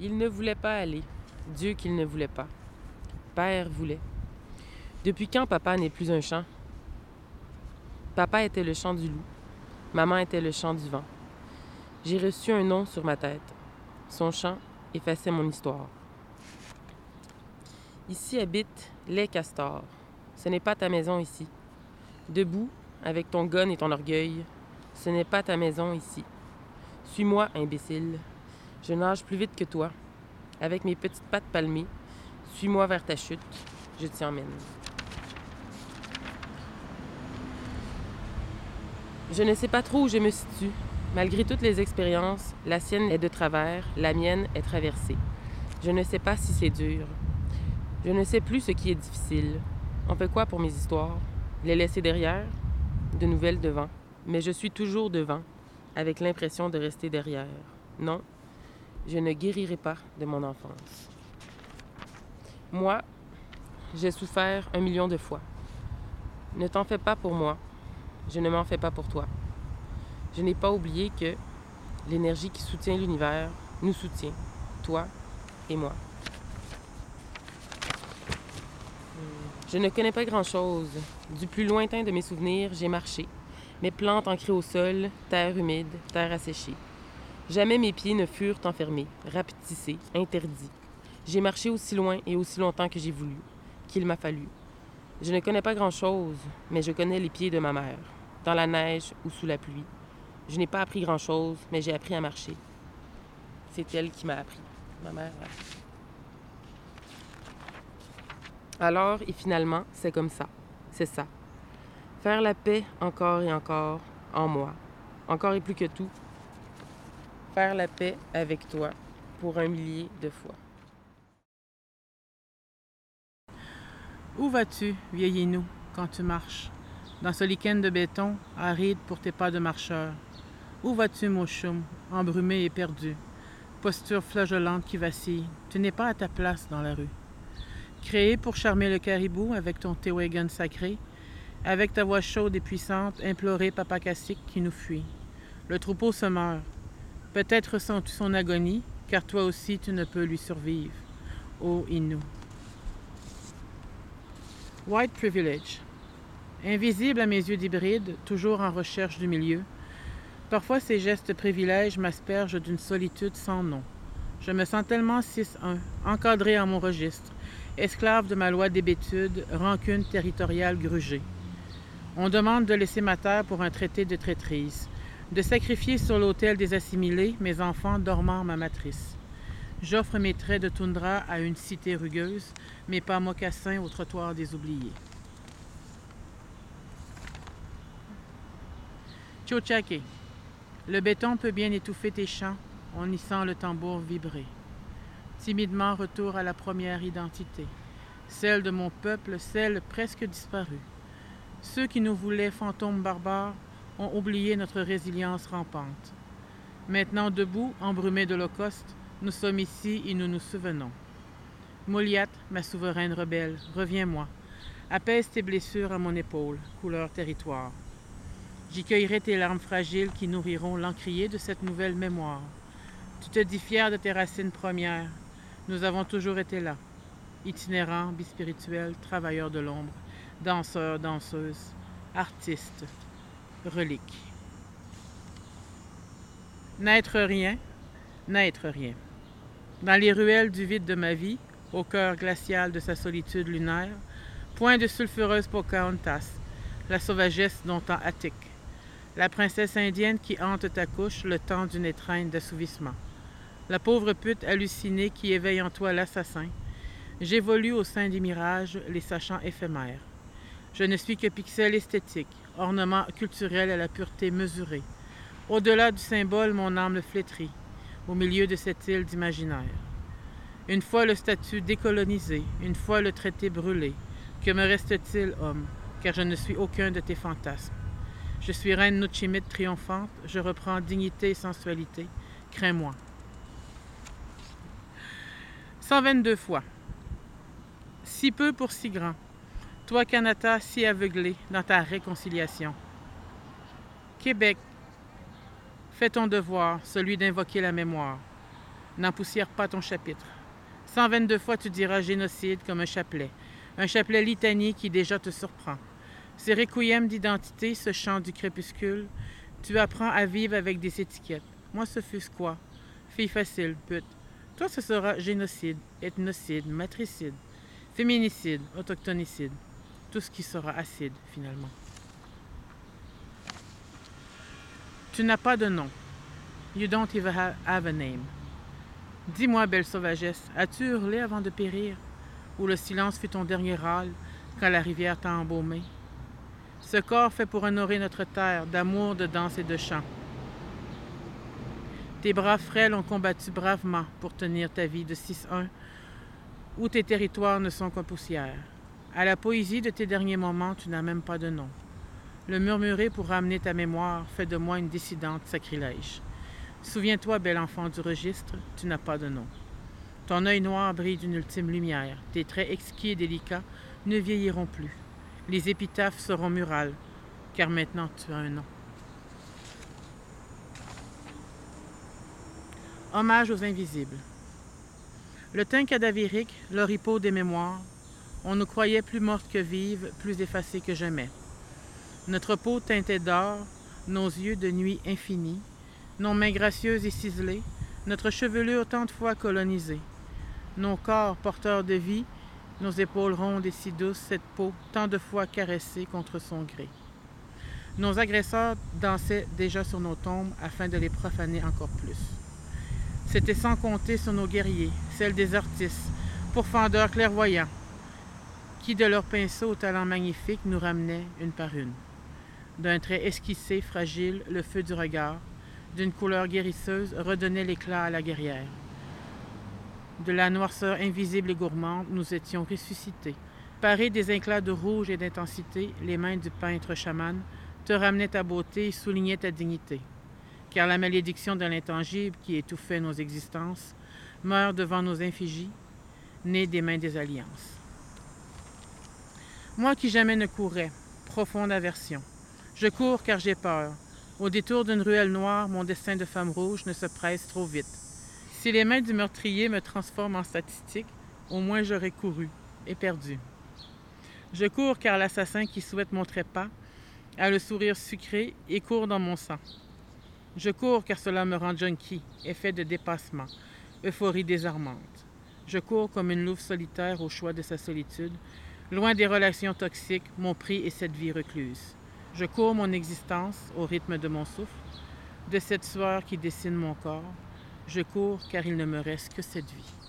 Il ne voulait pas aller. Dieu qu'il ne voulait pas. Père voulait. Depuis quand papa n'est plus un chant? Papa était le chant du loup. Maman était le chant du vent. J'ai reçu un nom sur ma tête. Son chant effaçait mon histoire. Ici habitent les castors. Ce n'est pas ta maison ici. Debout, avec ton gun et ton orgueil, ce n'est pas ta maison ici. Suis-moi, imbécile. Je nage plus vite que toi. Avec mes petites pattes palmées, suis-moi vers ta chute. Je t'y emmène. Je ne sais pas trop où je me situe. Malgré toutes les expériences, la sienne est de travers, la mienne est traversée. Je ne sais pas si c'est dur. Je ne sais plus ce qui est difficile. On fait quoi pour mes histoires? Les laisser derrière? De nouvelles devant. Mais je suis toujours devant, avec l'impression de rester derrière. Non, je ne guérirai pas de mon enfance. Moi, j'ai souffert un million de fois. Ne t'en fais pas pour moi. Je ne m'en fais pas pour toi. Je n'ai pas oublié que l'énergie qui soutient l'univers nous soutient, toi et moi. Je ne connais pas grand-chose. Du plus lointain de mes souvenirs, j'ai marché. Mes plantes ancrées au sol, terre humide, terre asséchée. Jamais mes pieds ne furent enfermés, rapetissés, interdits. J'ai marché aussi loin et aussi longtemps que j'ai voulu, qu'il m'a fallu. Je ne connais pas grand-chose, mais je connais les pieds de ma mère, dans la neige ou sous la pluie. Je n'ai pas appris grand-chose, mais j'ai appris à marcher. C'est elle qui m'a appris, ma mère. Alors et finalement, c'est comme ça. C'est ça. Faire la paix encore et encore en moi. Encore et plus que tout. Faire la paix avec toi pour un millier de fois. Où vas-tu, vieil nous, quand tu marches, dans ce lichen de béton, aride pour tes pas de marcheur? Où vas-tu, mon choum, embrumé et perdu, posture flageolante qui vacille? Tu n'es pas à ta place dans la rue. Créé pour charmer le caribou avec ton Tewagon sacré, avec ta voix chaude et puissante, implorer Papa Cassique qui nous fuit. Le troupeau se meurt. Peut-être sens-tu son agonie, car toi aussi tu ne peux lui survivre. Ô Innu. White Privilege. Invisible à mes yeux d'hybride, toujours en recherche du milieu, parfois ces gestes privilèges m'aspergent d'une solitude sans nom. Je me sens tellement 6-1, encadré en mon registre, esclave de ma loi d'hébétude, rancune territoriale grugée. On demande de laisser ma terre pour un traité de traîtrise, de sacrifier sur l'autel des assimilés mes enfants dormant ma matrice. J'offre mes traits de toundra à une cité rugueuse, mes pas mocassins au trottoir des oubliés. Tchochake. Le béton peut bien étouffer tes chants, on y sent le tambour vibrer. Timidement retour à la première identité, celle de mon peuple, celle presque disparue. Ceux qui nous voulaient fantômes barbares ont oublié notre résilience rampante. Maintenant debout, embrumés d'Holocauste, nous sommes ici et nous nous souvenons. Moliat, ma souveraine rebelle, reviens-moi. Apaise tes blessures à mon épaule, couleur territoire. J'y cueillerai tes larmes fragiles qui nourriront l'encrier de cette nouvelle mémoire. Tu te dis fier de tes racines premières, nous avons toujours été là, itinérants, bispirituels, travailleurs de l'ombre, danseurs, danseuses, artistes, reliques. N'être rien, n'être rien. Dans les ruelles du vide de ma vie, au cœur glacial de sa solitude lunaire, point de sulfureuse Pocahontas, la sauvagesse dont temps attique, la princesse indienne qui hante ta couche le temps d'une étreinte d'assouvissement la pauvre pute hallucinée qui éveille en toi l'assassin. J'évolue au sein des mirages, les sachant éphémères. Je ne suis que pixel esthétique, ornement culturel à la pureté mesurée. Au-delà du symbole, mon âme flétrit, au milieu de cette île d'imaginaire. Une fois le statut décolonisé, une fois le traité brûlé, que me reste-t-il, homme, car je ne suis aucun de tes fantasmes? Je suis reine Nuchimite triomphante, je reprends dignité et sensualité. Crains-moi. 122 fois. Si peu pour si grand. Toi, Canada, si aveuglé dans ta réconciliation. Québec, fais ton devoir, celui d'invoquer la mémoire. N'empoussière pas ton chapitre. 122 fois tu diras génocide comme un chapelet, un chapelet litanie qui déjà te surprend. Ces requiem d'identité, ce chant du crépuscule, tu apprends à vivre avec des étiquettes. Moi, ce fut quoi? Fille facile, pute. Toi, ce sera génocide, ethnocide, matricide, féminicide, autochtonicide. Tout ce qui sera acide, finalement. Tu n'as pas de nom. You don't even have a name. Dis-moi, belle sauvagesse, as-tu hurlé avant de périr? Ou le silence fut ton dernier râle quand la rivière t'a embaumé? Ce corps fait pour honorer notre terre d'amour, de danse et de chant. Tes bras frêles ont combattu bravement pour tenir ta vie de 6-1, où tes territoires ne sont qu'en poussière. À la poésie de tes derniers moments, tu n'as même pas de nom. Le murmurer pour ramener ta mémoire fait de moi une dissidente sacrilège. Souviens-toi, bel enfant du registre, tu n'as pas de nom. Ton œil noir brille d'une ultime lumière. Tes traits exquis et délicats ne vieilliront plus. Les épitaphes seront murales, car maintenant tu as un nom. Hommage aux invisibles. Le teint cadavérique, l'oripeau des mémoires, on nous croyait plus mortes que vives, plus effacées que jamais. Notre peau teintée d'or, nos yeux de nuit infinie, nos mains gracieuses et ciselées, notre chevelure tant de fois colonisée, nos corps porteurs de vie, nos épaules rondes et si douces, cette peau tant de fois caressée contre son gré. Nos agresseurs dansaient déjà sur nos tombes afin de les profaner encore plus. C'était sans compter sur nos guerriers, celles des artistes, pourfendeurs clairvoyants, qui de leurs pinceaux au talent magnifique nous ramenaient une par une. D'un trait esquissé, fragile, le feu du regard, d'une couleur guérisseuse, redonnait l'éclat à la guerrière. De la noirceur invisible et gourmande, nous étions ressuscités. Parés des éclats de rouge et d'intensité, les mains du peintre chaman te ramenaient ta beauté et soulignaient ta dignité. Car la malédiction de l'intangible qui étouffait nos existences meurt devant nos infigies, née des mains des alliances. Moi qui jamais ne courais, profonde aversion. Je cours car j'ai peur. Au détour d'une ruelle noire, mon destin de femme rouge ne se presse trop vite. Si les mains du meurtrier me transforment en statistique, au moins j'aurai couru et perdu. Je cours car l'assassin qui souhaite mon trépas a le sourire sucré et court dans mon sang. Je cours car cela me rend junkie, effet de dépassement, euphorie désarmante. Je cours comme une louve solitaire au choix de sa solitude, loin des relations toxiques, mon prix est cette vie recluse. Je cours mon existence au rythme de mon souffle, de cette sueur qui dessine mon corps, je cours car il ne me reste que cette vie.